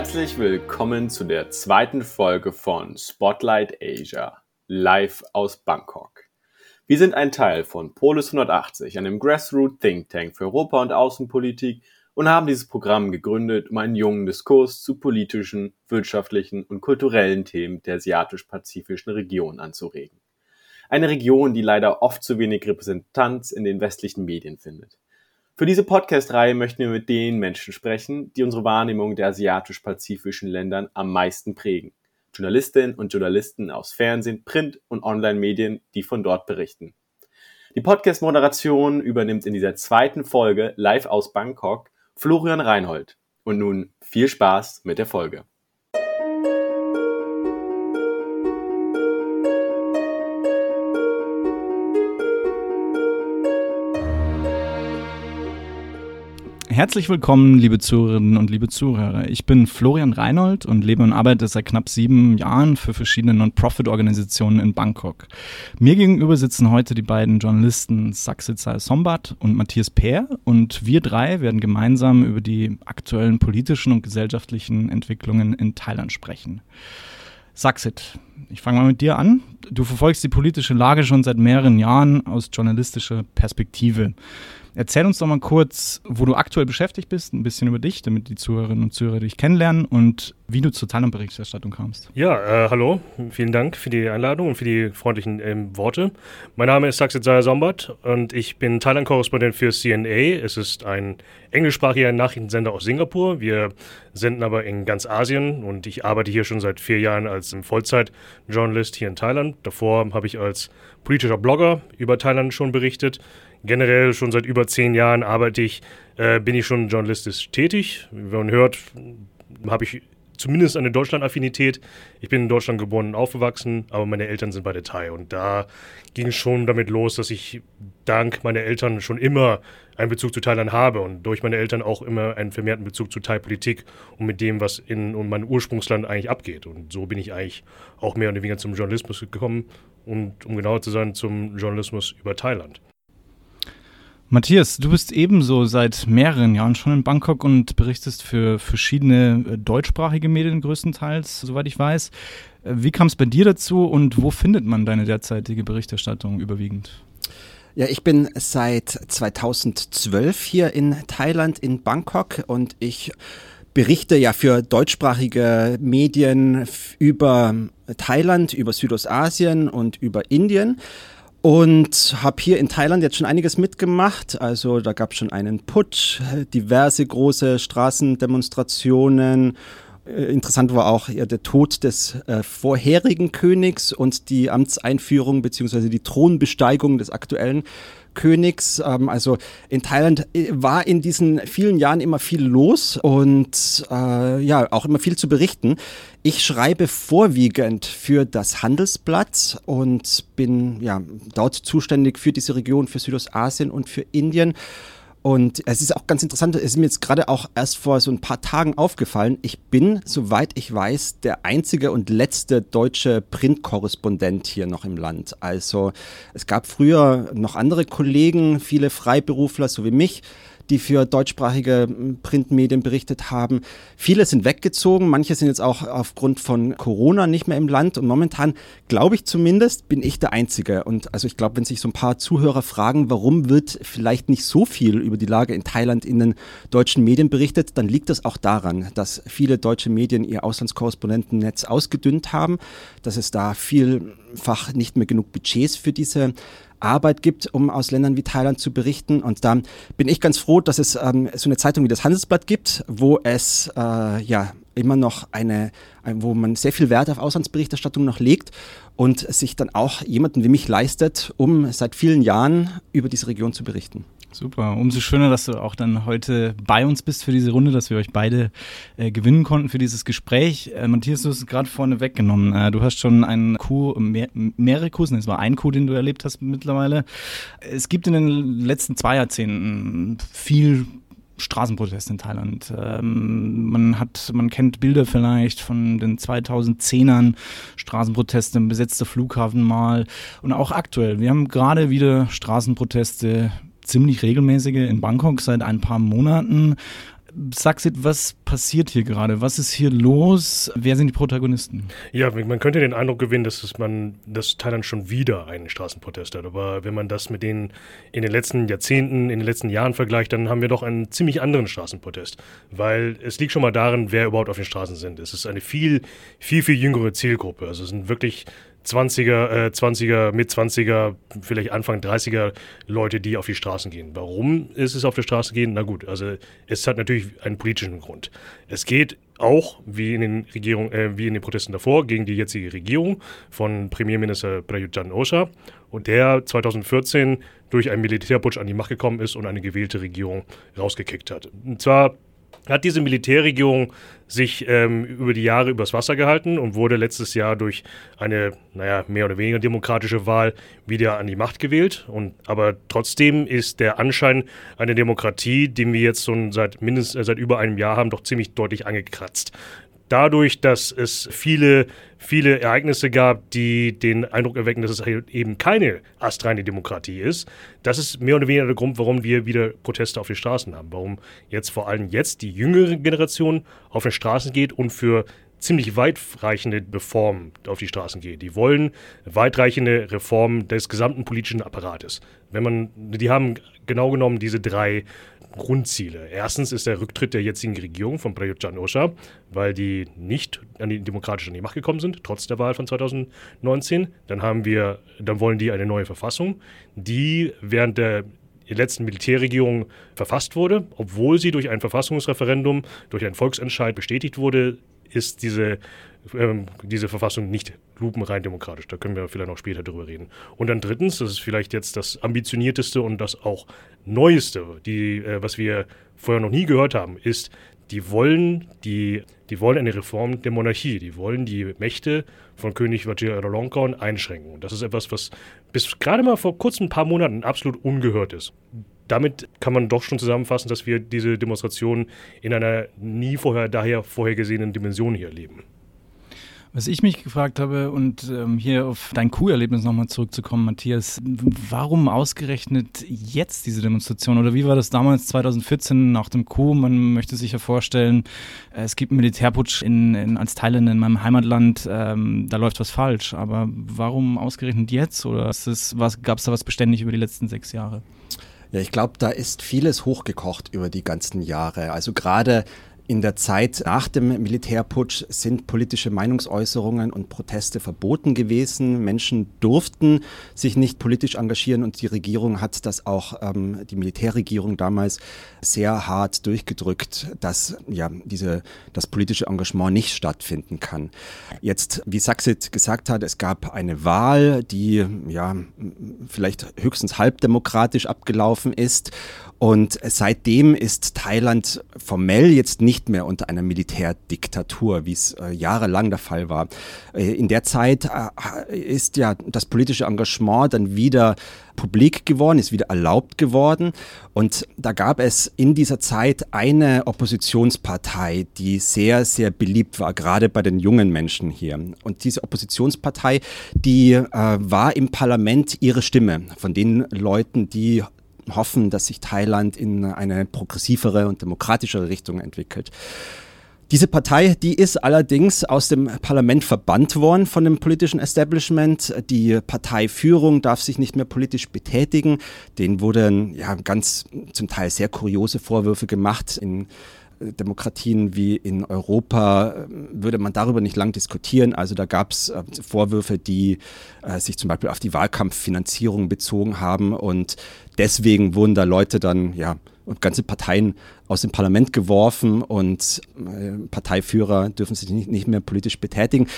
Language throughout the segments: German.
Herzlich willkommen zu der zweiten Folge von Spotlight Asia, live aus Bangkok. Wir sind ein Teil von Polis 180, einem Grassroot Think Tank für Europa und Außenpolitik und haben dieses Programm gegründet, um einen jungen Diskurs zu politischen, wirtschaftlichen und kulturellen Themen der asiatisch-pazifischen Region anzuregen. Eine Region, die leider oft zu wenig Repräsentanz in den westlichen Medien findet. Für diese Podcast-Reihe möchten wir mit den Menschen sprechen, die unsere Wahrnehmung der asiatisch-pazifischen Ländern am meisten prägen. Journalistinnen und Journalisten aus Fernsehen, Print und Online-Medien, die von dort berichten. Die Podcast-Moderation übernimmt in dieser zweiten Folge live aus Bangkok Florian Reinhold. Und nun viel Spaß mit der Folge. Herzlich willkommen, liebe Zuhörerinnen und liebe Zuhörer. Ich bin Florian Reinhold und lebe und arbeite seit knapp sieben Jahren für verschiedene Non-Profit-Organisationen in Bangkok. Mir gegenüber sitzen heute die beiden Journalisten Saksitsai Sombat und Matthias Peer und wir drei werden gemeinsam über die aktuellen politischen und gesellschaftlichen Entwicklungen in Thailand sprechen. Saksit, ich fange mal mit dir an. Du verfolgst die politische Lage schon seit mehreren Jahren aus journalistischer Perspektive. Erzähl uns doch mal kurz, wo du aktuell beschäftigt bist, ein bisschen über dich, damit die Zuhörerinnen und Zuhörer dich kennenlernen und wie du zur Thailand-Berichterstattung kamst. Ja, äh, hallo, vielen Dank für die Einladung und für die freundlichen ähm, Worte. Mein Name ist Saksit Zaya Sombat und ich bin Thailand-Korrespondent für CNA. Es ist ein englischsprachiger Nachrichtensender aus Singapur. Wir senden aber in ganz Asien und ich arbeite hier schon seit vier Jahren als Vollzeit-Journalist hier in Thailand. Davor habe ich als politischer Blogger über Thailand schon berichtet generell schon seit über zehn Jahren arbeite ich, äh, bin ich schon journalistisch tätig. Wie man hört, habe ich zumindest eine Deutschland-Affinität. Ich bin in Deutschland geboren und aufgewachsen, aber meine Eltern sind bei der Thai. Und da ging es schon damit los, dass ich dank meiner Eltern schon immer einen Bezug zu Thailand habe und durch meine Eltern auch immer einen vermehrten Bezug zu Thai-Politik und mit dem, was in, in meinem Ursprungsland eigentlich abgeht. Und so bin ich eigentlich auch mehr oder weniger zum Journalismus gekommen und um genauer zu sein, zum Journalismus über Thailand. Matthias, du bist ebenso seit mehreren Jahren schon in Bangkok und berichtest für verschiedene äh, deutschsprachige Medien größtenteils, soweit ich weiß. Äh, wie kam es bei dir dazu und wo findet man deine derzeitige Berichterstattung überwiegend? Ja, ich bin seit 2012 hier in Thailand, in Bangkok und ich berichte ja für deutschsprachige Medien über Thailand, über Südostasien und über Indien und habe hier in Thailand jetzt schon einiges mitgemacht. Also da gab es schon einen Putsch, diverse große Straßendemonstrationen. Äh, interessant war auch ja, der Tod des äh, vorherigen Königs und die Amtseinführung bzw. die Thronbesteigung des aktuellen Königs. Ähm, also in Thailand äh, war in diesen vielen Jahren immer viel los und äh, ja, auch immer viel zu berichten. Ich schreibe vorwiegend für das Handelsblatt und bin ja dort zuständig für diese Region, für Südostasien und für Indien. Und es ist auch ganz interessant, es ist mir jetzt gerade auch erst vor so ein paar Tagen aufgefallen, ich bin, soweit ich weiß, der einzige und letzte deutsche Printkorrespondent hier noch im Land. Also es gab früher noch andere Kollegen, viele Freiberufler, so wie mich, die für deutschsprachige Printmedien berichtet haben. Viele sind weggezogen, manche sind jetzt auch aufgrund von Corona nicht mehr im Land und momentan, glaube ich zumindest, bin ich der Einzige. Und also ich glaube, wenn sich so ein paar Zuhörer fragen, warum wird vielleicht nicht so viel über die Lage in Thailand in den deutschen Medien berichtet, dann liegt das auch daran, dass viele deutsche Medien ihr Auslandskorrespondentennetz ausgedünnt haben, dass es da vielfach nicht mehr genug Budgets für diese Arbeit gibt, um aus Ländern wie Thailand zu berichten. Und da bin ich ganz froh, dass es ähm, so eine Zeitung wie das Handelsblatt gibt, wo es äh, ja immer noch eine, wo man sehr viel Wert auf Auslandsberichterstattung noch legt und sich dann auch jemanden wie mich leistet, um seit vielen Jahren über diese Region zu berichten. Super. Umso schöner, dass du auch dann heute bei uns bist für diese Runde, dass wir euch beide äh, gewinnen konnten für dieses Gespräch. Äh, Matthias, du hast es gerade vorne weggenommen. Äh, du hast schon einen Coup, mehr, mehrere Coups, es war ein Coup, den du erlebt hast mittlerweile. Es gibt in den letzten zwei Jahrzehnten viel Straßenproteste in Thailand. Ähm, man hat, man kennt Bilder vielleicht von den 2010ern, Straßenproteste, besetzter Flughafen mal und auch aktuell. Wir haben gerade wieder Straßenproteste ziemlich regelmäßige in Bangkok seit ein paar Monaten. Saxit, was passiert hier gerade? Was ist hier los? Wer sind die Protagonisten? Ja, man könnte den Eindruck gewinnen, dass es man, dass Thailand schon wieder einen Straßenprotest hat. Aber wenn man das mit den in den letzten Jahrzehnten, in den letzten Jahren vergleicht, dann haben wir doch einen ziemlich anderen Straßenprotest. Weil es liegt schon mal darin, wer überhaupt auf den Straßen sind. Es ist eine viel, viel, viel jüngere Zielgruppe. Also es sind wirklich 20er, äh, 20er, mit 20er, vielleicht Anfang 30er Leute, die auf die Straßen gehen. Warum ist es auf die Straße gehen? Na gut, also es hat natürlich einen politischen Grund. Es geht auch, wie in den Regierung, äh, wie in den Protesten davor, gegen die jetzige Regierung von Premierminister Prayut Chan Ocha und der 2014 durch einen Militärputsch an die Macht gekommen ist und eine gewählte Regierung rausgekickt hat. Und zwar hat diese Militärregierung sich ähm, über die Jahre übers Wasser gehalten und wurde letztes Jahr durch eine, naja, mehr oder weniger demokratische Wahl wieder an die Macht gewählt. Und, aber trotzdem ist der Anschein einer Demokratie, den wir jetzt schon seit mindestens äh, seit über einem Jahr haben, doch ziemlich deutlich angekratzt dadurch, dass es viele, viele Ereignisse gab, die den Eindruck erwecken, dass es halt eben keine astreine Demokratie ist, das ist mehr oder weniger der Grund, warum wir wieder Proteste auf den Straßen haben. Warum jetzt vor allem jetzt die jüngere Generation auf den Straßen geht und für ziemlich weitreichende Reformen auf die Straßen geht. Die wollen weitreichende Reformen des gesamten politischen Apparates. Wenn man, die haben genau genommen diese drei Grundziele. Erstens ist der Rücktritt der jetzigen Regierung von Prayut Chan Osha, weil die nicht an die demokratisch an die Macht gekommen sind, trotz der Wahl von 2019. Dann haben wir, dann wollen die eine neue Verfassung, die während der letzten Militärregierung verfasst wurde, obwohl sie durch ein Verfassungsreferendum, durch einen Volksentscheid bestätigt wurde, ist diese, ähm, diese Verfassung nicht lupenrein demokratisch. Da können wir vielleicht noch später drüber reden. Und dann drittens, das ist vielleicht jetzt das ambitionierteste und das auch neueste, die, äh, was wir vorher noch nie gehört haben, ist, die wollen, die, die wollen eine Reform der Monarchie. Die wollen die Mächte von König Vajiralongkorn einschränken. Und das ist etwas, was bis gerade mal vor kurzem ein paar Monaten absolut ungehört ist damit kann man doch schon zusammenfassen, dass wir diese Demonstration in einer nie vorher daher vorhergesehenen Dimension hier erleben. Was ich mich gefragt habe und ähm, hier auf dein Kuh-Erlebnis nochmal zurückzukommen, Matthias, warum ausgerechnet jetzt diese Demonstration oder wie war das damals 2014 nach dem Coup? Man möchte sich ja vorstellen, äh, es gibt einen Militärputsch in, in, als Thailänder in meinem Heimatland, ähm, da läuft was falsch. Aber warum ausgerechnet jetzt oder gab es da was beständig über die letzten sechs Jahre? Ja, ich glaube, da ist vieles hochgekocht über die ganzen Jahre. Also gerade in der Zeit nach dem Militärputsch sind politische Meinungsäußerungen und Proteste verboten gewesen. Menschen durften sich nicht politisch engagieren und die Regierung hat das auch, ähm, die Militärregierung damals, sehr hart durchgedrückt, dass ja diese, das politische Engagement nicht stattfinden kann. Jetzt, wie Saxit gesagt hat, es gab eine Wahl, die ja vielleicht höchstens halbdemokratisch abgelaufen ist und seitdem ist Thailand formell jetzt nicht mehr unter einer Militärdiktatur, wie es äh, jahrelang der Fall war. Äh, in der Zeit äh, ist ja das politische Engagement dann wieder publik geworden, ist wieder erlaubt geworden. Und da gab es in dieser Zeit eine Oppositionspartei, die sehr, sehr beliebt war, gerade bei den jungen Menschen hier. Und diese Oppositionspartei, die äh, war im Parlament ihre Stimme von den Leuten, die hoffen, dass sich Thailand in eine progressivere und demokratischere Richtung entwickelt. Diese Partei, die ist allerdings aus dem Parlament verbannt worden von dem politischen Establishment. Die Parteiführung darf sich nicht mehr politisch betätigen. Denen wurden ja ganz zum Teil sehr kuriose Vorwürfe gemacht. In Demokratien wie in Europa äh, würde man darüber nicht lang diskutieren. Also da gab es äh, Vorwürfe, die äh, sich zum Beispiel auf die Wahlkampffinanzierung bezogen haben und deswegen wurden da Leute dann, ja, und ganze Parteien aus dem Parlament geworfen und Parteiführer dürfen sich nicht, nicht mehr politisch betätigen.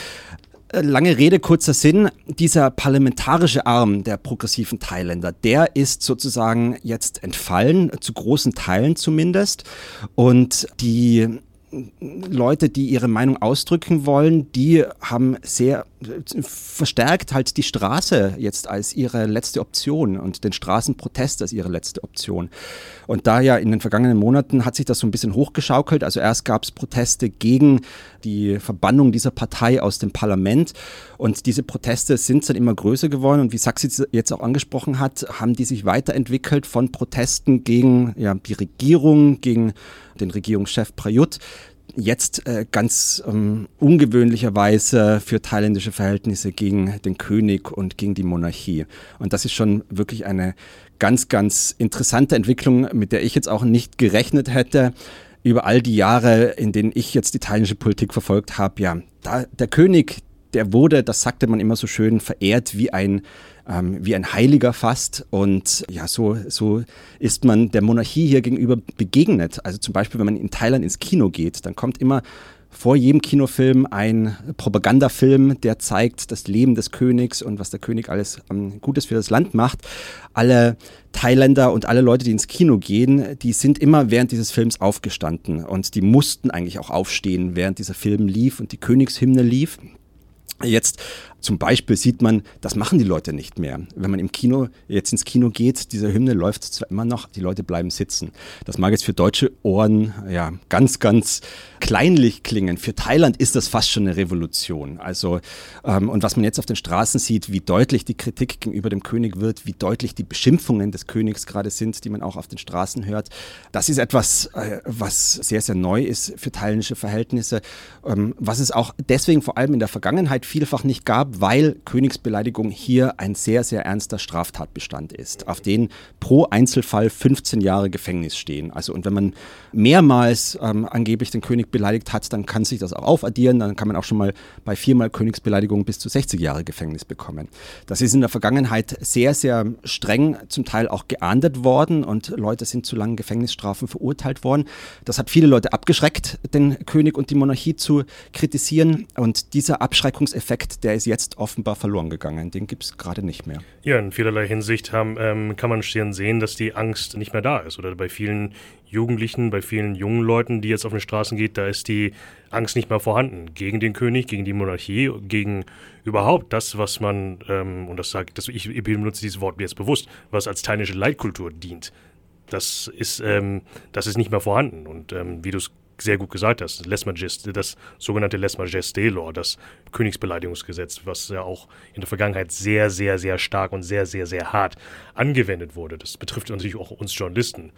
Lange Rede, kurzer Sinn. Dieser parlamentarische Arm der progressiven Thailänder, der ist sozusagen jetzt entfallen, zu großen Teilen zumindest. Und die Leute, die ihre Meinung ausdrücken wollen, die haben sehr verstärkt halt die Straße jetzt als ihre letzte Option und den Straßenprotest als ihre letzte Option. Und da ja in den vergangenen Monaten hat sich das so ein bisschen hochgeschaukelt. Also erst gab es Proteste gegen die Verbannung dieser Partei aus dem Parlament und diese Proteste sind dann immer größer geworden und wie Saxi jetzt auch angesprochen hat, haben die sich weiterentwickelt von Protesten gegen ja, die Regierung, gegen den Regierungschef Prayut, jetzt äh, ganz ähm, ungewöhnlicherweise für thailändische Verhältnisse gegen den König und gegen die Monarchie. Und das ist schon wirklich eine ganz, ganz interessante Entwicklung, mit der ich jetzt auch nicht gerechnet hätte über all die Jahre, in denen ich jetzt die thailändische Politik verfolgt habe. Ja, da, der König, der wurde, das sagte man immer so schön, verehrt wie ein ähm, wie ein Heiliger fast. Und ja, so, so ist man der Monarchie hier gegenüber begegnet. Also zum Beispiel, wenn man in Thailand ins Kino geht, dann kommt immer vor jedem Kinofilm ein Propagandafilm, der zeigt das Leben des Königs und was der König alles ähm, Gutes für das Land macht. Alle Thailänder und alle Leute, die ins Kino gehen, die sind immer während dieses Films aufgestanden und die mussten eigentlich auch aufstehen, während dieser Film lief und die Königshymne lief. Jetzt zum Beispiel sieht man, das machen die Leute nicht mehr. Wenn man im Kino jetzt ins Kino geht, diese Hymne läuft zwar immer noch, die Leute bleiben sitzen. Das mag jetzt für deutsche Ohren ja ganz, ganz kleinlich klingen. Für Thailand ist das fast schon eine Revolution. Also ähm, und was man jetzt auf den Straßen sieht, wie deutlich die Kritik gegenüber dem König wird, wie deutlich die Beschimpfungen des Königs gerade sind, die man auch auf den Straßen hört, das ist etwas, äh, was sehr, sehr neu ist für thailändische Verhältnisse, ähm, was es auch deswegen vor allem in der Vergangenheit vielfach nicht gab, weil Königsbeleidigung hier ein sehr, sehr ernster Straftatbestand ist, auf den pro Einzelfall 15 Jahre Gefängnis stehen. Also und wenn man mehrmals ähm, angeblich den König beleidigt hat, dann kann sich das auch aufaddieren, dann kann man auch schon mal bei viermal Königsbeleidigung bis zu 60 Jahre Gefängnis bekommen. Das ist in der Vergangenheit sehr, sehr streng zum Teil auch geahndet worden und Leute sind zu langen Gefängnisstrafen verurteilt worden. Das hat viele Leute abgeschreckt, den König und die Monarchie zu kritisieren und dieser Abschreckungseffekt, der ist jetzt jetzt offenbar verloren gegangen. Den gibt es gerade nicht mehr. Ja, in vielerlei Hinsicht haben, ähm, kann man sehen, dass die Angst nicht mehr da ist. Oder bei vielen Jugendlichen, bei vielen jungen Leuten, die jetzt auf den Straßen geht, da ist die Angst nicht mehr vorhanden. Gegen den König, gegen die Monarchie, gegen überhaupt das, was man, ähm, und das sagt, das, ich, ich benutze dieses Wort jetzt bewusst, was als thailändische Leitkultur dient. Das ist, ähm, das ist nicht mehr vorhanden. Und ähm, wie du es sehr gut gesagt hast, Les Majesté, das sogenannte Les Majesté Law, das Königsbeleidigungsgesetz, was ja auch in der Vergangenheit sehr, sehr, sehr stark und sehr, sehr, sehr hart angewendet wurde. Das betrifft natürlich auch uns Journalisten.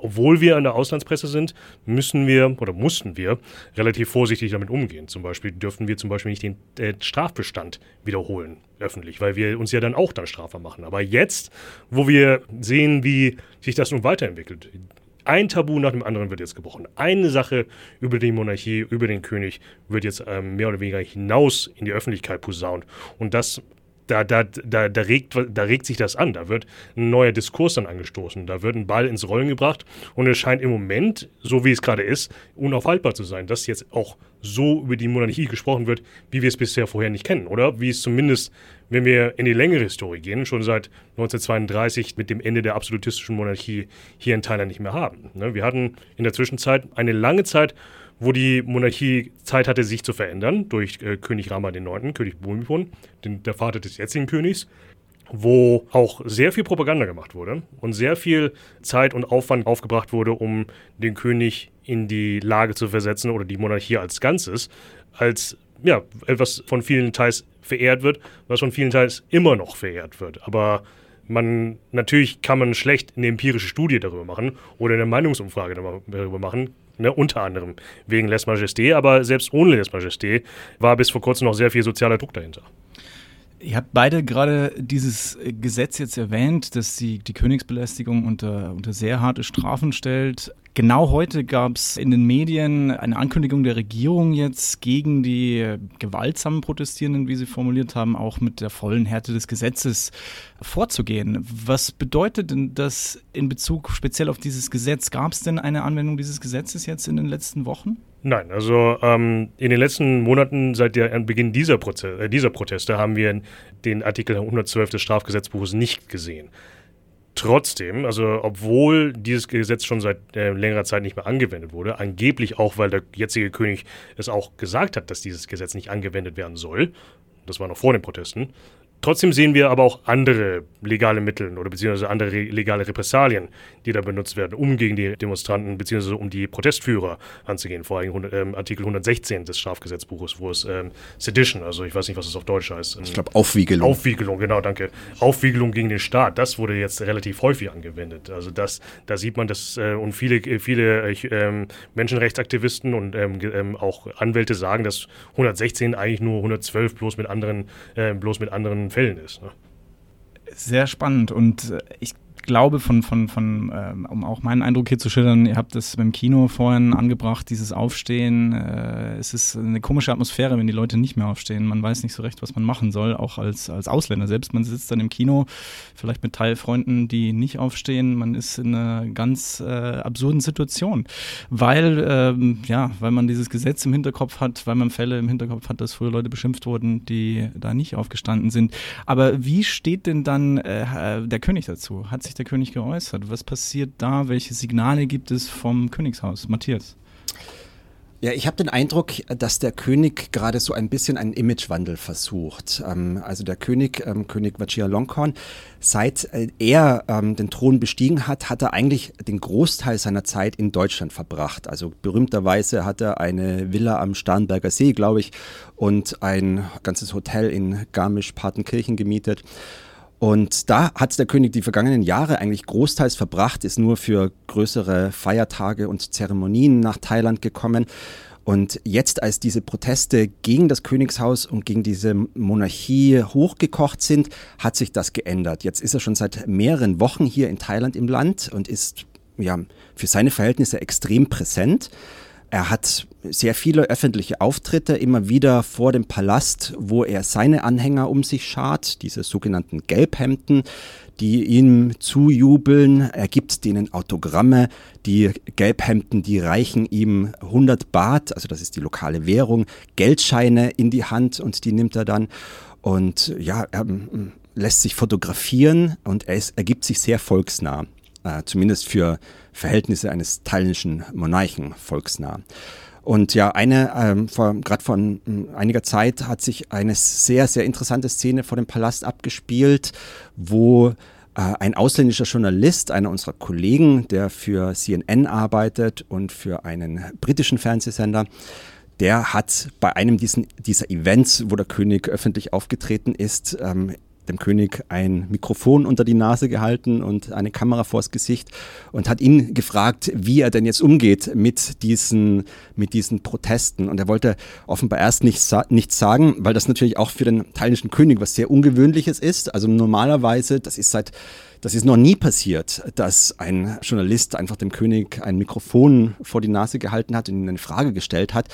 Obwohl wir an der Auslandspresse sind, müssen wir oder mussten wir relativ vorsichtig damit umgehen. Zum Beispiel dürfen wir zum Beispiel nicht den äh, Strafbestand wiederholen öffentlich, weil wir uns ja dann auch dann strafbar machen. Aber jetzt, wo wir sehen, wie sich das nun weiterentwickelt, ein Tabu nach dem anderen wird jetzt gebrochen. Eine Sache über die Monarchie, über den König wird jetzt ähm, mehr oder weniger hinaus in die Öffentlichkeit posaunt. Und das da, da, da, da, regt, da regt sich das an. Da wird ein neuer Diskurs dann angestoßen. Da wird ein Ball ins Rollen gebracht. Und es scheint im Moment, so wie es gerade ist, unaufhaltbar zu sein, dass jetzt auch so über die Monarchie gesprochen wird, wie wir es bisher vorher nicht kennen. Oder wie es zumindest, wenn wir in die längere Historie gehen, schon seit 1932 mit dem Ende der absolutistischen Monarchie hier in Thailand nicht mehr haben. Ne, wir hatten in der Zwischenzeit eine lange Zeit, wo die Monarchie Zeit hatte, sich zu verändern durch äh, König Rama IX., König Bhumibol, den, der Vater des jetzigen Königs, wo auch sehr viel Propaganda gemacht wurde und sehr viel Zeit und Aufwand aufgebracht wurde, um den König in die Lage zu versetzen oder die Monarchie als Ganzes als ja, etwas von vielen Teils verehrt wird, was von vielen Teils immer noch verehrt wird. Aber man natürlich kann man schlecht eine empirische Studie darüber machen oder eine Meinungsumfrage darüber machen, Ne, unter anderem wegen Les Majestés, aber selbst ohne Les Majestés war bis vor kurzem noch sehr viel sozialer Druck dahinter. Ihr habt beide gerade dieses Gesetz jetzt erwähnt, dass die, die Königsbelästigung unter, unter sehr harte Strafen stellt. Genau heute gab es in den Medien eine Ankündigung der Regierung jetzt gegen die gewaltsamen Protestierenden, wie Sie formuliert haben, auch mit der vollen Härte des Gesetzes vorzugehen. Was bedeutet denn das in Bezug speziell auf dieses Gesetz? Gab es denn eine Anwendung dieses Gesetzes jetzt in den letzten Wochen? Nein, also ähm, in den letzten Monaten seit der Beginn dieser, Proze äh, dieser Proteste haben wir den Artikel 112 des Strafgesetzbuches nicht gesehen. Trotzdem, also obwohl dieses Gesetz schon seit äh, längerer Zeit nicht mehr angewendet wurde, angeblich auch, weil der jetzige König es auch gesagt hat, dass dieses Gesetz nicht angewendet werden soll, das war noch vor den Protesten, trotzdem sehen wir aber auch andere legale Mittel oder beziehungsweise andere legale Repressalien, die da benutzt werden, um gegen die Demonstranten beziehungsweise um die Protestführer anzugehen. Vor allem ähm, Artikel 116 des Strafgesetzbuches, wo es ähm, Sedition, also ich weiß nicht, was es auf Deutsch heißt. Ich glaube Aufwiegelung. Aufwiegelung, genau, danke. Aufwiegelung gegen den Staat, das wurde jetzt relativ häufig angewendet. Also das, da sieht man, dass äh, und viele, viele äh, Menschenrechtsaktivisten und ähm, ähm, auch Anwälte sagen, dass 116 eigentlich nur 112 bloß mit anderen, äh, bloß mit anderen Fällen ist. Ne? Sehr spannend und äh, ich glaube, von, von, von ähm, um auch meinen Eindruck hier zu schildern, ihr habt das beim Kino vorhin angebracht, dieses Aufstehen. Äh, es ist eine komische Atmosphäre, wenn die Leute nicht mehr aufstehen. Man weiß nicht so recht, was man machen soll, auch als, als Ausländer. Selbst man sitzt dann im Kino, vielleicht mit Teilfreunden, die nicht aufstehen. Man ist in einer ganz äh, absurden Situation, weil, ähm, ja, weil man dieses Gesetz im Hinterkopf hat, weil man Fälle im Hinterkopf hat, dass früher Leute beschimpft wurden, die da nicht aufgestanden sind. Aber wie steht denn dann äh, der König dazu? Hat sich der König geäußert? Was passiert da? Welche Signale gibt es vom Königshaus? Matthias. Ja, ich habe den Eindruck, dass der König gerade so ein bisschen einen Imagewandel versucht. Ähm, also der König, ähm, König Vajiralongkorn, seit äh, er ähm, den Thron bestiegen hat, hat er eigentlich den Großteil seiner Zeit in Deutschland verbracht. Also berühmterweise hat er eine Villa am Starnberger See, glaube ich, und ein ganzes Hotel in Garmisch-Partenkirchen gemietet. Und da hat der König die vergangenen Jahre eigentlich großteils verbracht, ist nur für größere Feiertage und Zeremonien nach Thailand gekommen. Und jetzt, als diese Proteste gegen das Königshaus und gegen diese Monarchie hochgekocht sind, hat sich das geändert. Jetzt ist er schon seit mehreren Wochen hier in Thailand im Land und ist ja für seine Verhältnisse extrem präsent. Er hat sehr viele öffentliche Auftritte, immer wieder vor dem Palast, wo er seine Anhänger um sich schart, diese sogenannten Gelbhemden, die ihm zujubeln. Er gibt denen Autogramme. Die Gelbhemden, die reichen ihm 100 Baht, also das ist die lokale Währung, Geldscheine in die Hand und die nimmt er dann. Und ja, er mm, lässt sich fotografieren und er, ist, er gibt sich sehr volksnah, äh, zumindest für Verhältnisse eines thailändischen Monarchen volksnah. Und ja, eine, ähm, gerade vor ähm, einiger Zeit hat sich eine sehr, sehr interessante Szene vor dem Palast abgespielt, wo äh, ein ausländischer Journalist, einer unserer Kollegen, der für CNN arbeitet und für einen britischen Fernsehsender, der hat bei einem diesen, dieser Events, wo der König öffentlich aufgetreten ist, ähm, dem König ein Mikrofon unter die Nase gehalten und eine Kamera vors Gesicht und hat ihn gefragt, wie er denn jetzt umgeht mit diesen, mit diesen Protesten. Und er wollte offenbar erst nichts, nichts sagen, weil das natürlich auch für den thailändischen König was sehr Ungewöhnliches ist. Also normalerweise, das ist seit das ist noch nie passiert, dass ein Journalist einfach dem König ein Mikrofon vor die Nase gehalten hat und ihm eine Frage gestellt hat.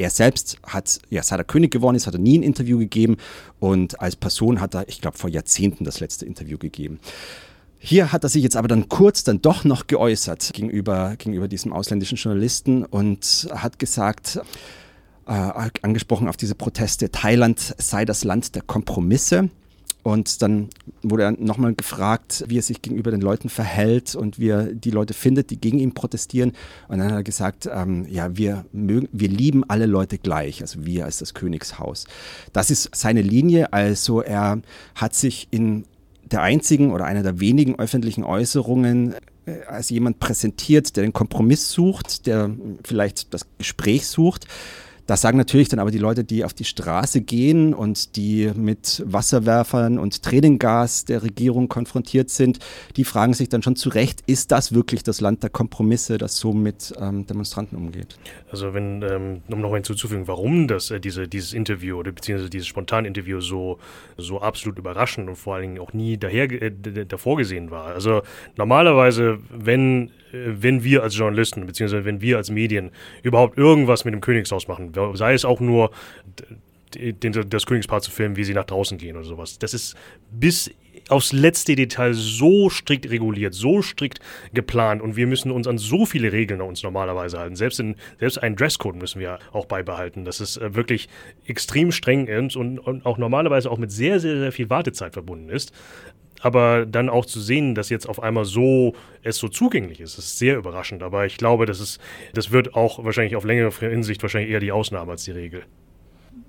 Er selbst hat, ja, seit er König geworden ist, hat er nie ein Interview gegeben und als Person hat er, ich glaube, vor Jahrzehnten das letzte Interview gegeben. Hier hat er sich jetzt aber dann kurz dann doch noch geäußert gegenüber, gegenüber diesem ausländischen Journalisten und hat gesagt, äh, angesprochen auf diese Proteste, Thailand sei das Land der Kompromisse. Und dann wurde er nochmal gefragt, wie er sich gegenüber den Leuten verhält und wie er die Leute findet, die gegen ihn protestieren. Und dann hat er gesagt, ähm, ja, wir, mögen, wir lieben alle Leute gleich, also wir als das Königshaus. Das ist seine Linie. Also er hat sich in der einzigen oder einer der wenigen öffentlichen Äußerungen äh, als jemand präsentiert, der den Kompromiss sucht, der vielleicht das Gespräch sucht. Das sagen natürlich dann aber die Leute, die auf die Straße gehen und die mit Wasserwerfern und Tränengas der Regierung konfrontiert sind, die fragen sich dann schon zu Recht, ist das wirklich das Land der Kompromisse, das so mit ähm, Demonstranten umgeht? Also wenn, ähm, um noch hinzuzufügen, warum das, äh, diese, dieses Interview oder beziehungsweise dieses Spontaninterview so, so absolut überraschend und vor allen Dingen auch nie daher, äh, davor gesehen war. Also normalerweise, wenn wenn wir als Journalisten, beziehungsweise wenn wir als Medien überhaupt irgendwas mit dem Königshaus machen, sei es auch nur den, das Königspaar zu filmen, wie sie nach draußen gehen oder sowas. Das ist bis aufs letzte Detail so strikt reguliert, so strikt geplant und wir müssen uns an so viele Regeln uns normalerweise halten. Selbst, in, selbst einen Dresscode müssen wir auch beibehalten, dass es äh, wirklich extrem streng ist und, und auch normalerweise auch mit sehr, sehr, sehr viel Wartezeit verbunden ist aber dann auch zu sehen, dass jetzt auf einmal so es so zugänglich ist, ist sehr überraschend. Aber ich glaube, das ist, das wird auch wahrscheinlich auf längere Hinsicht wahrscheinlich eher die Ausnahme als die Regel.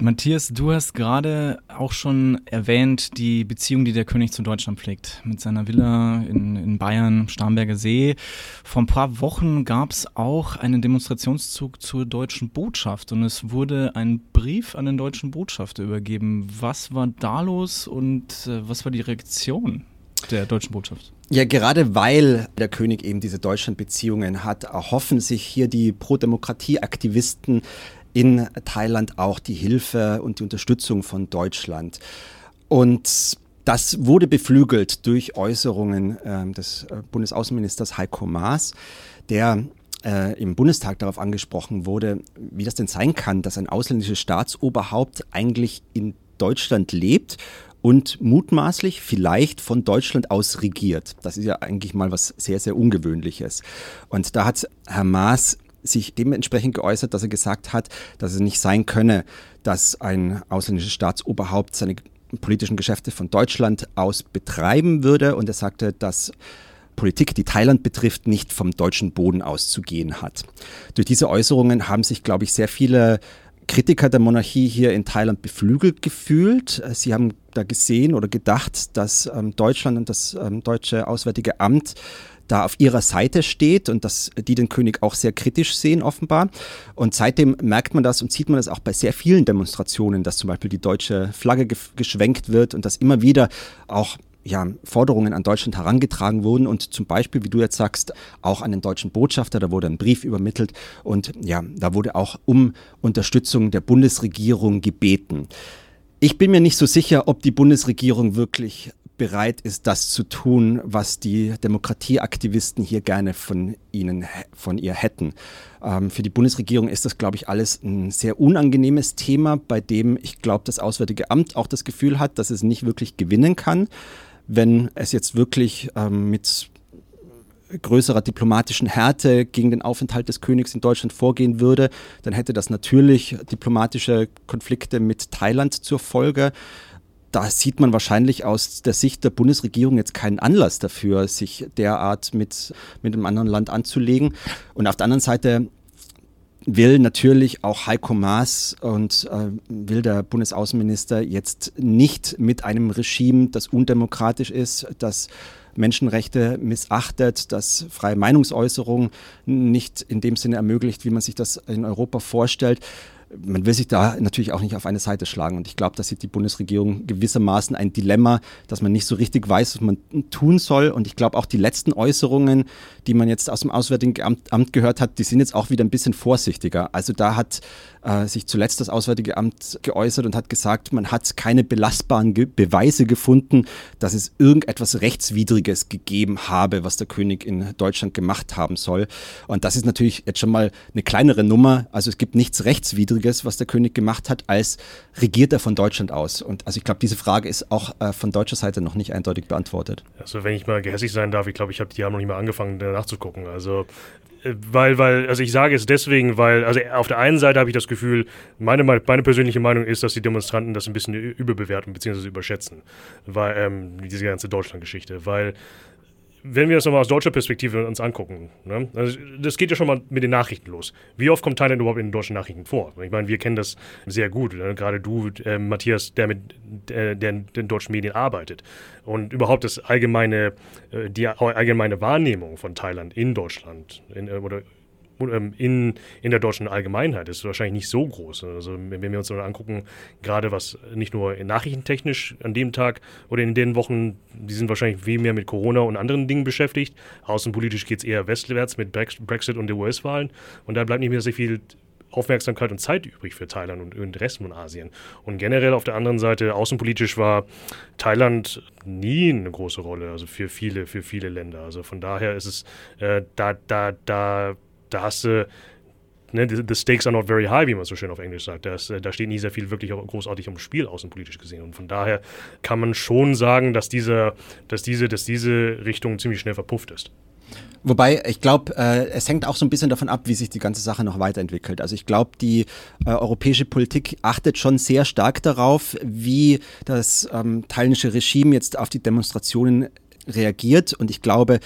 Matthias, du hast gerade auch schon erwähnt, die Beziehung, die der König zu Deutschland pflegt. Mit seiner Villa in, in Bayern, Starnberger See. Vor ein paar Wochen gab es auch einen Demonstrationszug zur deutschen Botschaft und es wurde ein Brief an den deutschen Botschafter übergeben. Was war da los und äh, was war die Reaktion der deutschen Botschaft? Ja, gerade weil der König eben diese Deutschland-Beziehungen hat, erhoffen sich hier die Pro-Demokratie-Aktivisten in Thailand auch die Hilfe und die Unterstützung von Deutschland. Und das wurde beflügelt durch Äußerungen äh, des Bundesaußenministers Heiko Maas, der äh, im Bundestag darauf angesprochen wurde, wie das denn sein kann, dass ein ausländisches Staatsoberhaupt eigentlich in Deutschland lebt und mutmaßlich vielleicht von Deutschland aus regiert. Das ist ja eigentlich mal was sehr, sehr Ungewöhnliches. Und da hat Herr Maas sich dementsprechend geäußert, dass er gesagt hat, dass es nicht sein könne, dass ein ausländisches Staatsoberhaupt seine politischen Geschäfte von Deutschland aus betreiben würde. Und er sagte, dass Politik, die Thailand betrifft, nicht vom deutschen Boden auszugehen hat. Durch diese Äußerungen haben sich, glaube ich, sehr viele Kritiker der Monarchie hier in Thailand beflügelt gefühlt. Sie haben da gesehen oder gedacht, dass ähm, Deutschland und das ähm, deutsche Auswärtige Amt da auf ihrer Seite steht und dass die den König auch sehr kritisch sehen offenbar. Und seitdem merkt man das und sieht man das auch bei sehr vielen Demonstrationen, dass zum Beispiel die deutsche Flagge geschwenkt wird und dass immer wieder auch ja, Forderungen an Deutschland herangetragen wurden und zum Beispiel, wie du jetzt sagst, auch an den deutschen Botschafter, da wurde ein Brief übermittelt und ja, da wurde auch um Unterstützung der Bundesregierung gebeten. Ich bin mir nicht so sicher, ob die Bundesregierung wirklich bereit ist, das zu tun, was die Demokratieaktivisten hier gerne von ihnen, von ihr hätten. Ähm, für die Bundesregierung ist das, glaube ich, alles ein sehr unangenehmes Thema, bei dem ich glaube, das Auswärtige Amt auch das Gefühl hat, dass es nicht wirklich gewinnen kann. Wenn es jetzt wirklich ähm, mit größerer diplomatischen Härte gegen den Aufenthalt des Königs in Deutschland vorgehen würde, dann hätte das natürlich diplomatische Konflikte mit Thailand zur Folge da sieht man wahrscheinlich aus der Sicht der Bundesregierung jetzt keinen Anlass dafür, sich derart mit, mit einem anderen Land anzulegen. Und auf der anderen Seite will natürlich auch Heiko Maas und äh, will der Bundesaußenminister jetzt nicht mit einem Regime, das undemokratisch ist, das Menschenrechte missachtet, das freie Meinungsäußerung nicht in dem Sinne ermöglicht, wie man sich das in Europa vorstellt, man will sich da natürlich auch nicht auf eine Seite schlagen. Und ich glaube, da sieht die Bundesregierung gewissermaßen ein Dilemma, dass man nicht so richtig weiß, was man tun soll. Und ich glaube auch die letzten Äußerungen, die man jetzt aus dem Auswärtigen Amt, Amt gehört hat, die sind jetzt auch wieder ein bisschen vorsichtiger. Also da hat äh, sich zuletzt das Auswärtige Amt geäußert und hat gesagt, man hat keine belastbaren Ge Beweise gefunden, dass es irgendetwas Rechtswidriges gegeben habe, was der König in Deutschland gemacht haben soll. Und das ist natürlich jetzt schon mal eine kleinere Nummer. Also es gibt nichts Rechtswidriges, was der König gemacht hat, als regiert er von Deutschland aus. Und also ich glaube, diese Frage ist auch äh, von deutscher Seite noch nicht eindeutig beantwortet. Also wenn ich mal gehässig sein darf, ich glaube, ich habe die haben noch nicht mal angefangen nachzugucken. Also weil, weil, also ich sage es deswegen, weil, also auf der einen Seite habe ich das Gefühl, meine, meine persönliche Meinung ist, dass die Demonstranten das ein bisschen überbewerten bzw. überschätzen, weil ähm, diese ganze Deutschland-Geschichte, weil wenn wir das nochmal aus deutscher Perspektive uns angucken, ne? also das geht ja schon mal mit den Nachrichten los. Wie oft kommt Thailand überhaupt in den deutschen Nachrichten vor? Ich meine, wir kennen das sehr gut, ne? gerade du, äh, Matthias, der mit äh, der in den deutschen Medien arbeitet. Und überhaupt das allgemeine, äh, die allgemeine Wahrnehmung von Thailand in Deutschland in, äh, oder in, in der deutschen Allgemeinheit ist wahrscheinlich nicht so groß. Also wenn wir uns mal angucken, gerade was nicht nur nachrichtentechnisch an dem Tag oder in den Wochen, die sind wahrscheinlich viel mehr mit Corona und anderen Dingen beschäftigt. Außenpolitisch geht es eher westwärts mit Brexit und den US-Wahlen. Und da bleibt nicht mehr sehr viel Aufmerksamkeit und Zeit übrig für Thailand und den Rest von Asien. Und generell auf der anderen Seite, außenpolitisch war Thailand nie eine große Rolle, also für viele, für viele Länder. Also von daher ist es, äh, da, da, da da hast du, ne, the stakes are not very high, wie man so schön auf Englisch sagt. Das, äh, da steht nie sehr viel wirklich großartig im Spiel außenpolitisch gesehen. Und von daher kann man schon sagen, dass, dieser, dass, diese, dass diese Richtung ziemlich schnell verpufft ist. Wobei, ich glaube, äh, es hängt auch so ein bisschen davon ab, wie sich die ganze Sache noch weiterentwickelt. Also ich glaube, die äh, europäische Politik achtet schon sehr stark darauf, wie das ähm, thailändische Regime jetzt auf die Demonstrationen reagiert. Und ich glaube,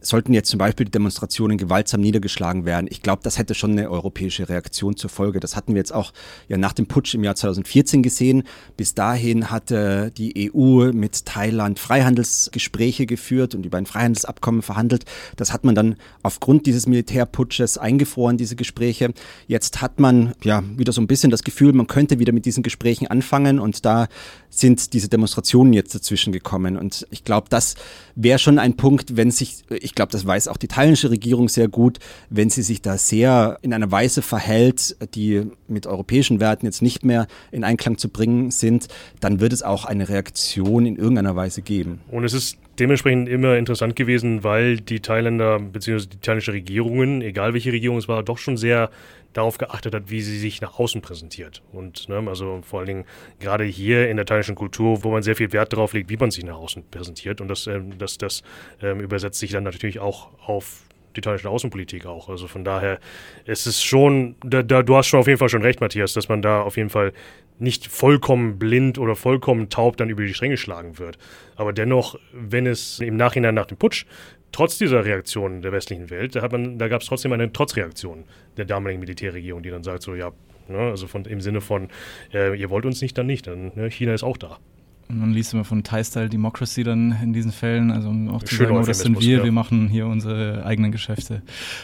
sollten jetzt zum Beispiel die Demonstrationen gewaltsam niedergeschlagen werden, ich glaube, das hätte schon eine europäische Reaktion zur Folge. Das hatten wir jetzt auch ja nach dem Putsch im Jahr 2014 gesehen. Bis dahin hatte die EU mit Thailand Freihandelsgespräche geführt und über ein Freihandelsabkommen verhandelt. Das hat man dann aufgrund dieses Militärputsches eingefroren, diese Gespräche. Jetzt hat man ja wieder so ein bisschen das Gefühl, man könnte wieder mit diesen Gesprächen anfangen und da sind diese Demonstrationen jetzt dazwischen gekommen. Und ich glaube, das wäre schon ein Punkt, wenn sich, ich glaube, das weiß auch die thailändische Regierung sehr gut, wenn sie sich da sehr in einer Weise verhält, die mit europäischen Werten jetzt nicht mehr in Einklang zu bringen sind, dann wird es auch eine Reaktion in irgendeiner Weise geben. Und es ist dementsprechend immer interessant gewesen, weil die Thailänder bzw. die thailändische Regierungen, egal welche Regierung es war, doch schon sehr darauf geachtet hat, wie sie sich nach außen präsentiert. Und ne, also vor allen Dingen gerade hier in der thailändischen Kultur, wo man sehr viel Wert darauf legt, wie man sich nach außen präsentiert. Und das, ähm, das, das ähm, übersetzt sich dann natürlich auch auf die thailändische Außenpolitik auch. Also von daher ist es schon, da, da, du hast schon auf jeden Fall schon recht, Matthias, dass man da auf jeden Fall nicht vollkommen blind oder vollkommen taub dann über die Stränge schlagen wird. Aber dennoch, wenn es im Nachhinein nach dem Putsch trotz dieser Reaktion der westlichen Welt, da, da gab es trotzdem eine Trotzreaktion der damaligen Militärregierung, die dann sagt so, ja, ne, also von, im Sinne von, äh, ihr wollt uns nicht, dann nicht, dann ne, China ist auch da. Und man liest immer von Thai-Style Democracy dann in diesen Fällen, also um auch zu Schön sagen, oh, das sind wir, ja. wir machen hier unsere eigenen Geschäfte.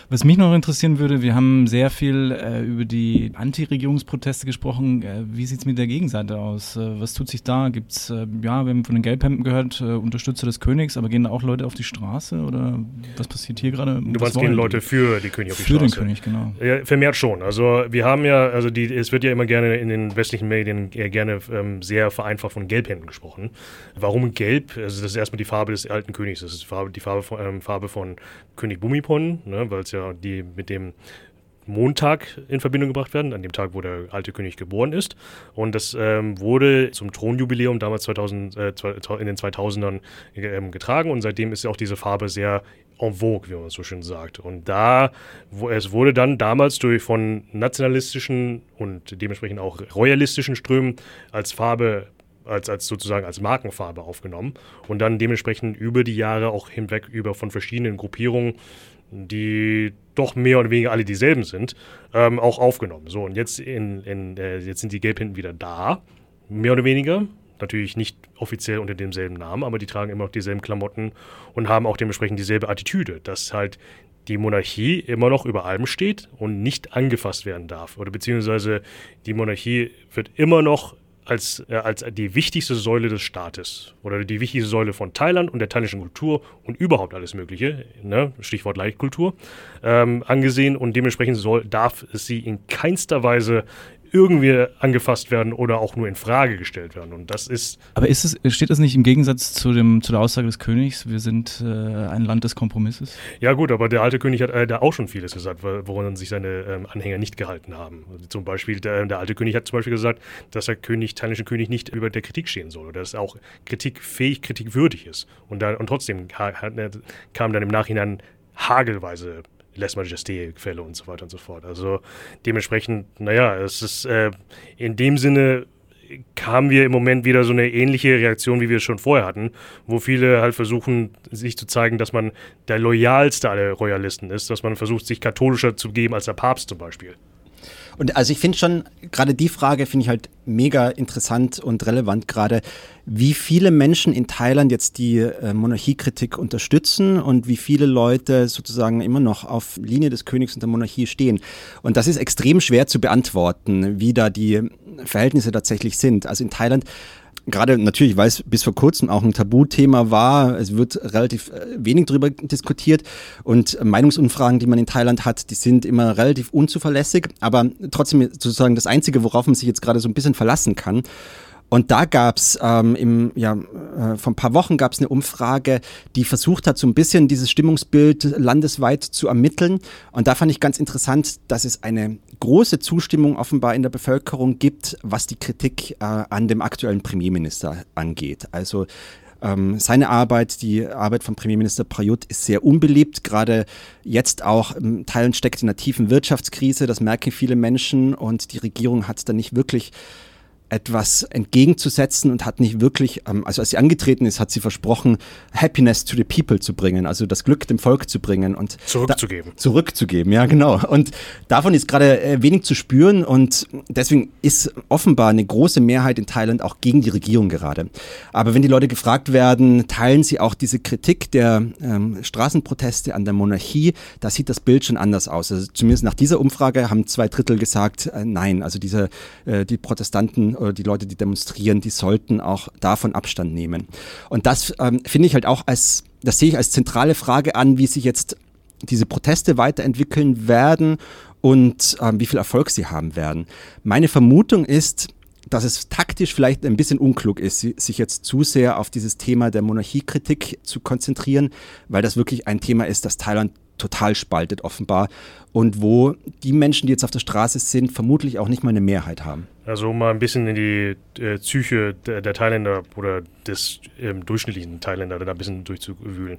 Was mich noch interessieren würde, wir haben sehr viel äh, über die Anti-Regierungsproteste gesprochen. Äh, wie sieht es mit der Gegenseite aus? Äh, was tut sich da? Gibt es, äh, ja, wir haben von den Gelbhemden gehört, äh, Unterstützer des Königs, aber gehen da auch Leute auf die Straße oder was passiert hier gerade? Du meinst, gehen Leute für die König auf die für Straße? Für den König, genau. Ja, vermehrt schon. Also wir haben ja, also die, es wird ja immer gerne in den westlichen Medien gerne ähm, sehr vereinfacht von Gelbhemden gesprochen. Warum gelb? Also das ist erstmal die Farbe des alten Königs. Das ist die Farbe, die Farbe, von, ähm, Farbe von König Bumipon, ne, weil es ja die mit dem Montag in Verbindung gebracht werden, an dem Tag, wo der alte König geboren ist. Und das ähm, wurde zum Thronjubiläum damals 2000, äh, in den 2000ern äh, getragen und seitdem ist ja auch diese Farbe sehr en vogue, wie man so schön sagt. Und da, wo, es wurde dann damals durch von nationalistischen und dementsprechend auch royalistischen Strömen als Farbe als, als sozusagen als Markenfarbe aufgenommen und dann dementsprechend über die Jahre auch hinweg über von verschiedenen Gruppierungen, die doch mehr oder weniger alle dieselben sind, ähm, auch aufgenommen. So, und jetzt, in, in, äh, jetzt sind die Gelbhinten wieder da, mehr oder weniger. Natürlich nicht offiziell unter demselben Namen, aber die tragen immer noch dieselben Klamotten und haben auch dementsprechend dieselbe Attitüde, dass halt die Monarchie immer noch über allem steht und nicht angefasst werden darf. Oder beziehungsweise die Monarchie wird immer noch als, äh, als die wichtigste Säule des Staates oder die wichtigste Säule von Thailand und der thailändischen Kultur und überhaupt alles Mögliche, ne, Stichwort Leichtkultur, ähm, angesehen. Und dementsprechend soll, darf sie in keinster Weise irgendwie angefasst werden oder auch nur in Frage gestellt werden. Und das ist. Aber ist es, steht das nicht im Gegensatz zu, dem, zu der Aussage des Königs, wir sind äh, ein Land des Kompromisses? Ja, gut, aber der alte König hat äh, da auch schon vieles gesagt, woran sich seine ähm, Anhänger nicht gehalten haben. Also zum Beispiel, der, der, alte König hat zum Beispiel gesagt, dass der König, thailändische König nicht über der Kritik stehen soll oder dass er auch kritikfähig, kritikwürdig ist. Und, da, und trotzdem kam dann im Nachhinein hagelweise Les Majesté-Quelle und so weiter und so fort. Also dementsprechend, naja, es ist äh, in dem Sinne haben wir im Moment wieder so eine ähnliche Reaktion, wie wir es schon vorher hatten, wo viele halt versuchen, sich zu zeigen, dass man der loyalste aller Royalisten ist, dass man versucht, sich katholischer zu geben als der Papst zum Beispiel. Und also ich finde schon, gerade die Frage finde ich halt mega interessant und relevant gerade, wie viele Menschen in Thailand jetzt die äh, Monarchiekritik unterstützen und wie viele Leute sozusagen immer noch auf Linie des Königs und der Monarchie stehen. Und das ist extrem schwer zu beantworten, wie da die Verhältnisse tatsächlich sind. Also in Thailand gerade natürlich, weil es bis vor kurzem auch ein Tabuthema war, es wird relativ äh, wenig darüber diskutiert und Meinungsumfragen, die man in Thailand hat, die sind immer relativ unzuverlässig, aber trotzdem sozusagen das Einzige, worauf man sich jetzt gerade so ein bisschen verlassen kann. Und da gab es ähm, im, ja, äh, vor ein paar Wochen gab es eine Umfrage, die versucht hat, so ein bisschen dieses Stimmungsbild landesweit zu ermitteln. Und da fand ich ganz interessant, dass es eine große Zustimmung offenbar in der Bevölkerung gibt, was die Kritik äh, an dem aktuellen Premierminister angeht. Also ähm, seine Arbeit, die Arbeit von Premierminister Prayut ist sehr unbeliebt, gerade jetzt auch ähm, Teilen steckt in einer tiefen Wirtschaftskrise, das merken viele Menschen und die Regierung hat da nicht wirklich etwas entgegenzusetzen und hat nicht wirklich, ähm, also als sie angetreten ist, hat sie versprochen, Happiness to the people zu bringen, also das Glück dem Volk zu bringen und zurückzugeben. Zurückzugeben, ja genau. Und davon ist gerade äh, wenig zu spüren und deswegen ist offenbar eine große Mehrheit in Thailand auch gegen die Regierung gerade. Aber wenn die Leute gefragt werden, teilen sie auch diese Kritik der ähm, Straßenproteste an der Monarchie, da sieht das Bild schon anders aus. Also zumindest nach dieser Umfrage haben zwei Drittel gesagt, äh, nein, also diese, äh, die Protestanten oder die Leute, die demonstrieren, die sollten auch davon Abstand nehmen. Und das ähm, finde ich halt auch als, das sehe ich als zentrale Frage an, wie sich jetzt diese Proteste weiterentwickeln werden und ähm, wie viel Erfolg sie haben werden. Meine Vermutung ist, dass es taktisch vielleicht ein bisschen unklug ist, sich jetzt zu sehr auf dieses Thema der Monarchiekritik zu konzentrieren, weil das wirklich ein Thema ist, das Thailand total spaltet offenbar und wo die Menschen, die jetzt auf der Straße sind, vermutlich auch nicht mal eine Mehrheit haben. Also um mal ein bisschen in die äh, Psyche der, der, Thailänder oder des ähm, durchschnittlichen Thailänder da ein bisschen durchzuwühlen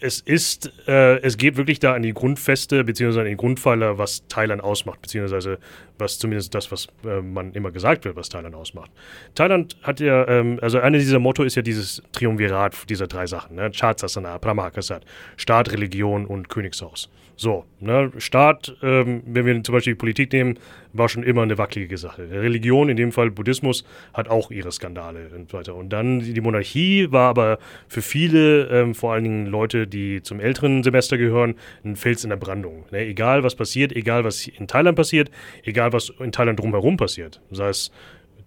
es ist, äh, es geht wirklich da an die Grundfeste beziehungsweise an die Grundpfeiler, was Thailand ausmacht, beziehungsweise was zumindest das, was äh, man immer gesagt wird, was Thailand ausmacht. Thailand hat ja, ähm, also eine dieser Motto ist ja dieses Triumvirat dieser drei Sachen, ne? Chatsasana, Brahmakasat, Staat, Religion und Königshaus. So, ne? Staat, ähm, wenn wir zum Beispiel die Politik nehmen, war schon immer eine wackelige Sache. Religion, in dem Fall Buddhismus, hat auch ihre Skandale und so weiter. Und dann die Monarchie war aber für viele, ähm, vor allen Dingen Leute, die zum älteren Semester gehören, ein Fels in der Brandung. Ne? Egal was passiert, egal was in Thailand passiert, egal was in Thailand drumherum passiert. Sei es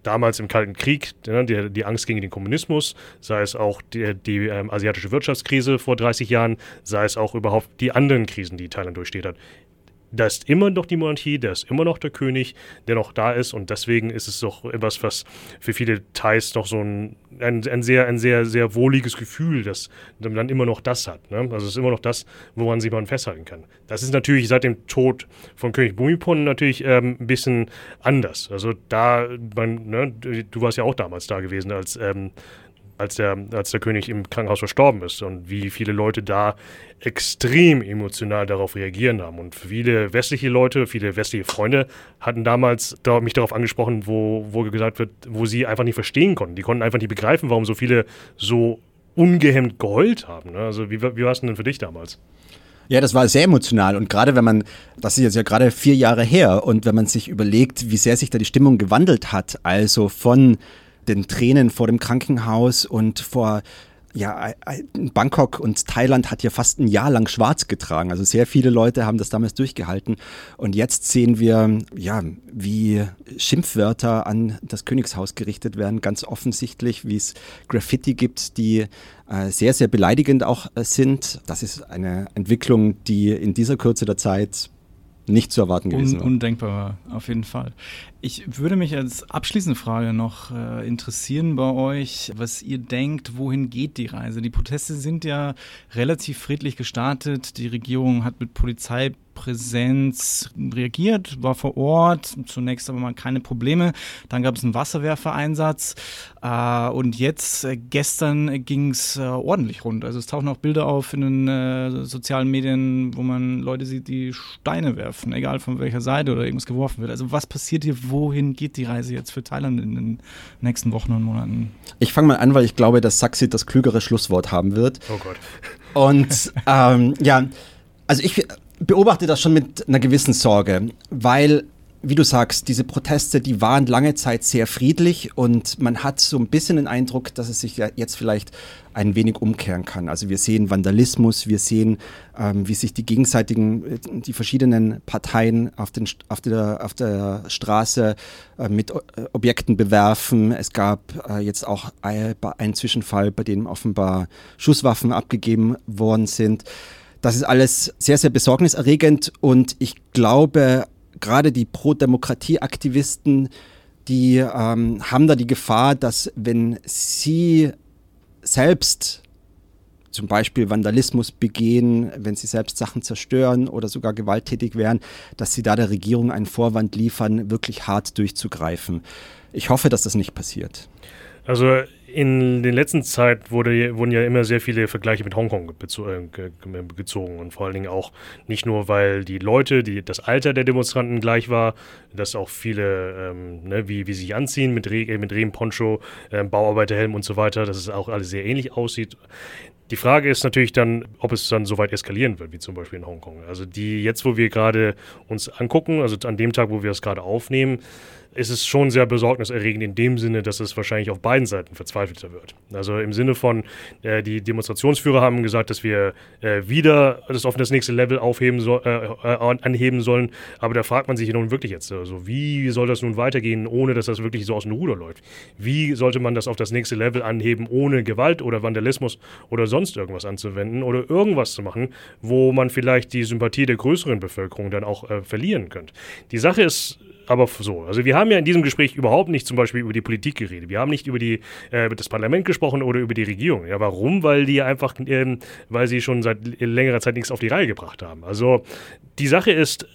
damals im Kalten Krieg, ne, die, die, Angst gegen den Kommunismus, sei es auch die, die ähm, asiatische Wirtschaftskrise vor 30 Jahren, sei es auch überhaupt die anderen Krisen, die Thailand durchsteht hat da ist immer noch die Monarchie, da ist immer noch der König, der noch da ist und deswegen ist es doch etwas, was für viele Thais noch so ein, ein, ein, sehr, ein sehr, sehr wohliges Gefühl, dass man dann immer noch das hat. Ne? Also es ist immer noch das, woran sich man festhalten kann. Das ist natürlich seit dem Tod von König Bumipon natürlich ähm, ein bisschen anders. Also da, man, ne, du warst ja auch damals da gewesen, als ähm, als der, als der König im Krankenhaus verstorben ist und wie viele Leute da extrem emotional darauf reagieren haben. Und viele westliche Leute, viele westliche Freunde hatten damals mich darauf angesprochen, wo, wo gesagt wird, wo sie einfach nicht verstehen konnten. Die konnten einfach nicht begreifen, warum so viele so ungehemmt geheult haben. Ne? Also wie, wie war es denn für dich damals? Ja, das war sehr emotional und gerade wenn man, das ist jetzt ja gerade vier Jahre her und wenn man sich überlegt, wie sehr sich da die Stimmung gewandelt hat, also von den Tränen vor dem Krankenhaus und vor ja, Bangkok und Thailand hat ja fast ein Jahr lang schwarz getragen. Also sehr viele Leute haben das damals durchgehalten. Und jetzt sehen wir, ja, wie Schimpfwörter an das Königshaus gerichtet werden, ganz offensichtlich, wie es Graffiti gibt, die äh, sehr, sehr beleidigend auch äh, sind. Das ist eine Entwicklung, die in dieser Kürze der Zeit nicht zu erwarten gewesen Un Undenkbar, auf jeden Fall. Ich würde mich als abschließende Frage noch äh, interessieren bei euch, was ihr denkt, wohin geht die Reise? Die Proteste sind ja relativ friedlich gestartet. Die Regierung hat mit Polizeipräsenz reagiert, war vor Ort, zunächst aber mal keine Probleme. Dann gab es einen Wasserwerfereinsatz äh, und jetzt, äh, gestern ging es äh, ordentlich rund. Also es tauchen auch Bilder auf in den äh, sozialen Medien, wo man Leute sieht, die Steine werfen, egal von welcher Seite oder irgendwas geworfen wird. Also was passiert hier? Wohin geht die Reise jetzt für Thailand in den nächsten Wochen und Monaten? Ich fange mal an, weil ich glaube, dass Saxit das klügere Schlusswort haben wird. Oh Gott. Und ähm, ja, also ich beobachte das schon mit einer gewissen Sorge, weil wie du sagst, diese Proteste, die waren lange Zeit sehr friedlich und man hat so ein bisschen den Eindruck, dass es sich ja jetzt vielleicht ein wenig umkehren kann. Also wir sehen Vandalismus, wir sehen, ähm, wie sich die gegenseitigen, äh, die verschiedenen Parteien auf, den, auf, der, auf der Straße äh, mit äh, Objekten bewerfen. Es gab äh, jetzt auch einen Zwischenfall, bei dem offenbar Schusswaffen abgegeben worden sind. Das ist alles sehr, sehr besorgniserregend und ich glaube, gerade die Pro-Demokratie-Aktivisten, die ähm, haben da die Gefahr, dass wenn sie selbst zum Beispiel Vandalismus begehen, wenn sie selbst Sachen zerstören oder sogar gewalttätig wären, dass sie da der Regierung einen Vorwand liefern, wirklich hart durchzugreifen. Ich hoffe, dass das nicht passiert. Also in der letzten Zeit wurde, wurden ja immer sehr viele Vergleiche mit Hongkong äh, gezogen und vor allen Dingen auch nicht nur, weil die Leute, die, das Alter der Demonstranten gleich war, dass auch viele, ähm, ne, wie, wie sie sich anziehen mit, Re mit Regenponcho, äh, Bauarbeiterhelm und so weiter, dass es auch alles sehr ähnlich aussieht. Die Frage ist natürlich dann, ob es dann so weit eskalieren wird, wie zum Beispiel in Hongkong. Also die jetzt, wo wir gerade uns angucken, also an dem Tag, wo wir es gerade aufnehmen, ist es schon sehr besorgniserregend in dem Sinne, dass es wahrscheinlich auf beiden Seiten verzweifelter wird. Also im Sinne von, äh, die Demonstrationsführer haben gesagt, dass wir äh, wieder das auf das nächste Level aufheben so, äh, äh anheben sollen. Aber da fragt man sich nun wirklich jetzt, also wie soll das nun weitergehen, ohne dass das wirklich so aus dem Ruder läuft? Wie sollte man das auf das nächste Level anheben, ohne Gewalt oder Vandalismus oder sonst irgendwas anzuwenden oder irgendwas zu machen, wo man vielleicht die Sympathie der größeren Bevölkerung dann auch äh, verlieren könnte? Die Sache ist, aber so. Also wir haben ja in diesem Gespräch überhaupt nicht zum Beispiel über die Politik geredet. Wir haben nicht über die, äh, das Parlament gesprochen oder über die Regierung. Ja, warum? Weil die einfach, ähm, weil sie schon seit längerer Zeit nichts auf die Reihe gebracht haben. Also die Sache ist,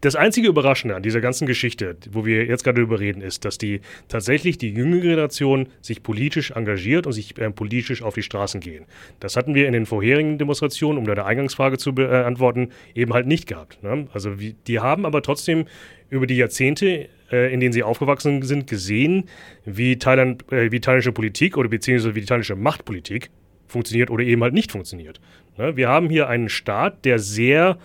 das einzige Überraschende an dieser ganzen Geschichte, wo wir jetzt gerade darüber reden, ist, dass die tatsächlich die jüngere Generation sich politisch engagiert und sich äh, politisch auf die Straßen gehen. Das hatten wir in den vorherigen Demonstrationen, um deine Eingangsfrage zu beantworten, eben halt nicht gehabt. Ne? Also wie, die haben aber trotzdem über die Jahrzehnte, äh, in denen sie aufgewachsen sind, gesehen, wie, Thailand, äh, wie thailändische Politik oder beziehungsweise wie die thailändische Machtpolitik funktioniert oder eben halt nicht funktioniert. Ne? Wir haben hier einen Staat, der sehr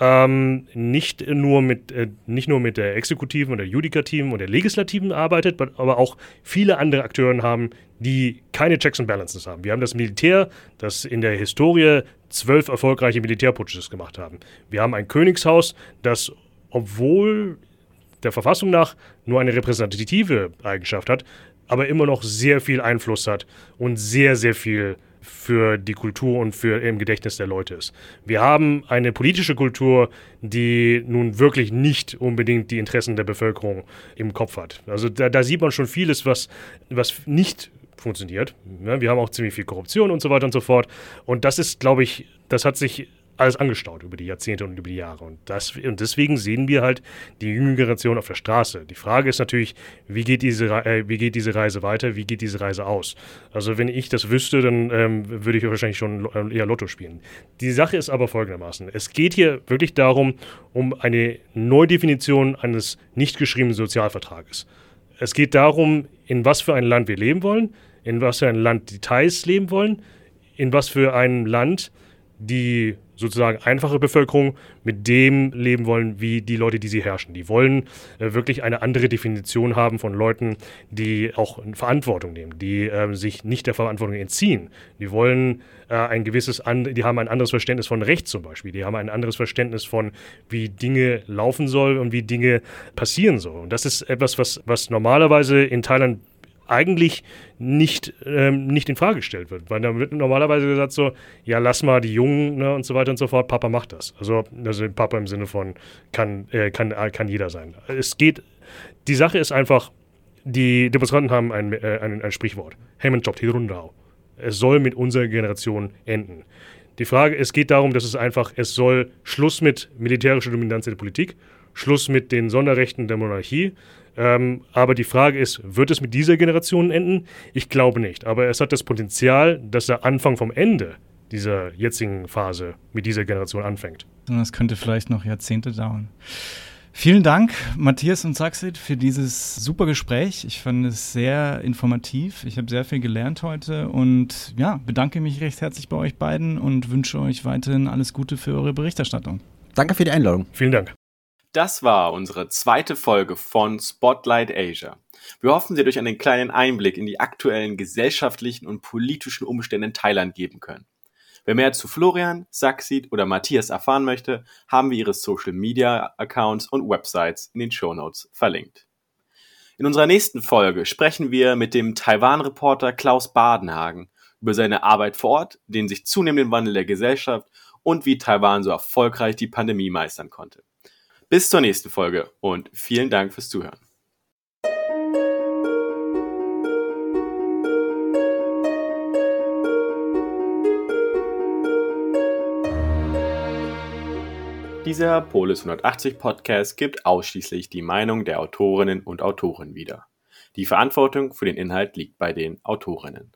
ähm, nicht, nur mit, äh, nicht nur mit der Exekutiven und der Judikativen und der Legislativen arbeitet, aber auch viele andere Akteure haben, die keine Checks and Balances haben. Wir haben das Militär, das in der Historie zwölf erfolgreiche Militärputsches gemacht haben. Wir haben ein Königshaus, das, obwohl der Verfassung nach nur eine repräsentative Eigenschaft hat, aber immer noch sehr viel Einfluss hat und sehr, sehr viel für die Kultur und für im Gedächtnis der Leute ist. Wir haben eine politische Kultur, die nun wirklich nicht unbedingt die Interessen der Bevölkerung im Kopf hat. Also da, da sieht man schon vieles, was, was nicht funktioniert. Wir haben auch ziemlich viel Korruption und so weiter und so fort. Und das ist, glaube ich, das hat sich alles angestaut über die Jahrzehnte und über die Jahre. Und, das, und deswegen sehen wir halt die jüngere Generation auf der Straße. Die Frage ist natürlich, wie geht diese, äh, wie geht diese Reise weiter, wie geht diese Reise aus? Also wenn ich das wüsste, dann ähm, würde ich wahrscheinlich schon äh, eher Lotto spielen. Die Sache ist aber folgendermaßen. Es geht hier wirklich darum, um eine Neudefinition eines nicht geschriebenen Sozialvertrages. Es geht darum, in was für ein Land wir leben wollen, in was für ein Land die Thais leben wollen, in was für ein Land die sozusagen einfache Bevölkerung mit dem leben wollen, wie die Leute, die sie herrschen. Die wollen äh, wirklich eine andere Definition haben von Leuten, die auch Verantwortung nehmen, die äh, sich nicht der Verantwortung entziehen. Die wollen äh, ein gewisses, an, die haben ein anderes Verständnis von Recht zum Beispiel. Die haben ein anderes Verständnis von, wie Dinge laufen sollen und wie Dinge passieren sollen. Und das ist etwas, was, was normalerweise in Thailand eigentlich nicht, ähm, nicht in Frage gestellt wird. Weil da wird normalerweise gesagt so, ja, lass mal die Jungen ne, und so weiter und so fort, Papa macht das. Also, also Papa im Sinne von kann, äh, kann, äh, kann jeder sein. Es geht, die Sache ist einfach, die Demonstranten haben ein, äh, ein, ein Sprichwort. Hemmen Job Hirundau. Es soll mit unserer Generation enden. Die Frage, es geht darum, dass es einfach, es soll Schluss mit militärischer Dominanz in der Politik, Schluss mit den Sonderrechten der Monarchie, ähm, aber die Frage ist, wird es mit dieser Generation enden? Ich glaube nicht. Aber es hat das Potenzial, dass der Anfang vom Ende dieser jetzigen Phase mit dieser Generation anfängt. Das könnte vielleicht noch Jahrzehnte dauern. Vielen Dank, Matthias und Saxit, für dieses super Gespräch. Ich fand es sehr informativ. Ich habe sehr viel gelernt heute und ja, bedanke mich recht herzlich bei euch beiden und wünsche euch weiterhin alles Gute für eure Berichterstattung. Danke für die Einladung. Vielen Dank. Das war unsere zweite Folge von Spotlight Asia. Wir hoffen, Sie durch einen kleinen Einblick in die aktuellen gesellschaftlichen und politischen Umstände in Thailand geben können. Wer mehr zu Florian, Saxid oder Matthias erfahren möchte, haben wir ihre Social Media Accounts und Websites in den Show Notes verlinkt. In unserer nächsten Folge sprechen wir mit dem Taiwan-Reporter Klaus Badenhagen über seine Arbeit vor Ort, den sich zunehmenden Wandel der Gesellschaft und wie Taiwan so erfolgreich die Pandemie meistern konnte. Bis zur nächsten Folge und vielen Dank fürs Zuhören. Dieser Polis 180 Podcast gibt ausschließlich die Meinung der Autorinnen und Autoren wieder. Die Verantwortung für den Inhalt liegt bei den Autorinnen.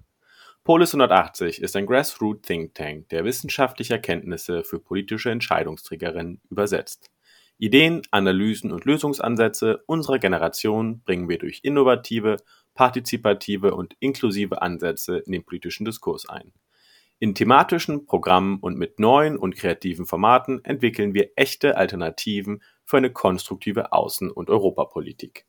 Polis 180 ist ein Grassroot Think Tank, der wissenschaftliche Erkenntnisse für politische Entscheidungsträgerinnen übersetzt. Ideen, Analysen und Lösungsansätze unserer Generation bringen wir durch innovative, partizipative und inklusive Ansätze in den politischen Diskurs ein. In thematischen Programmen und mit neuen und kreativen Formaten entwickeln wir echte Alternativen für eine konstruktive Außen- und Europapolitik.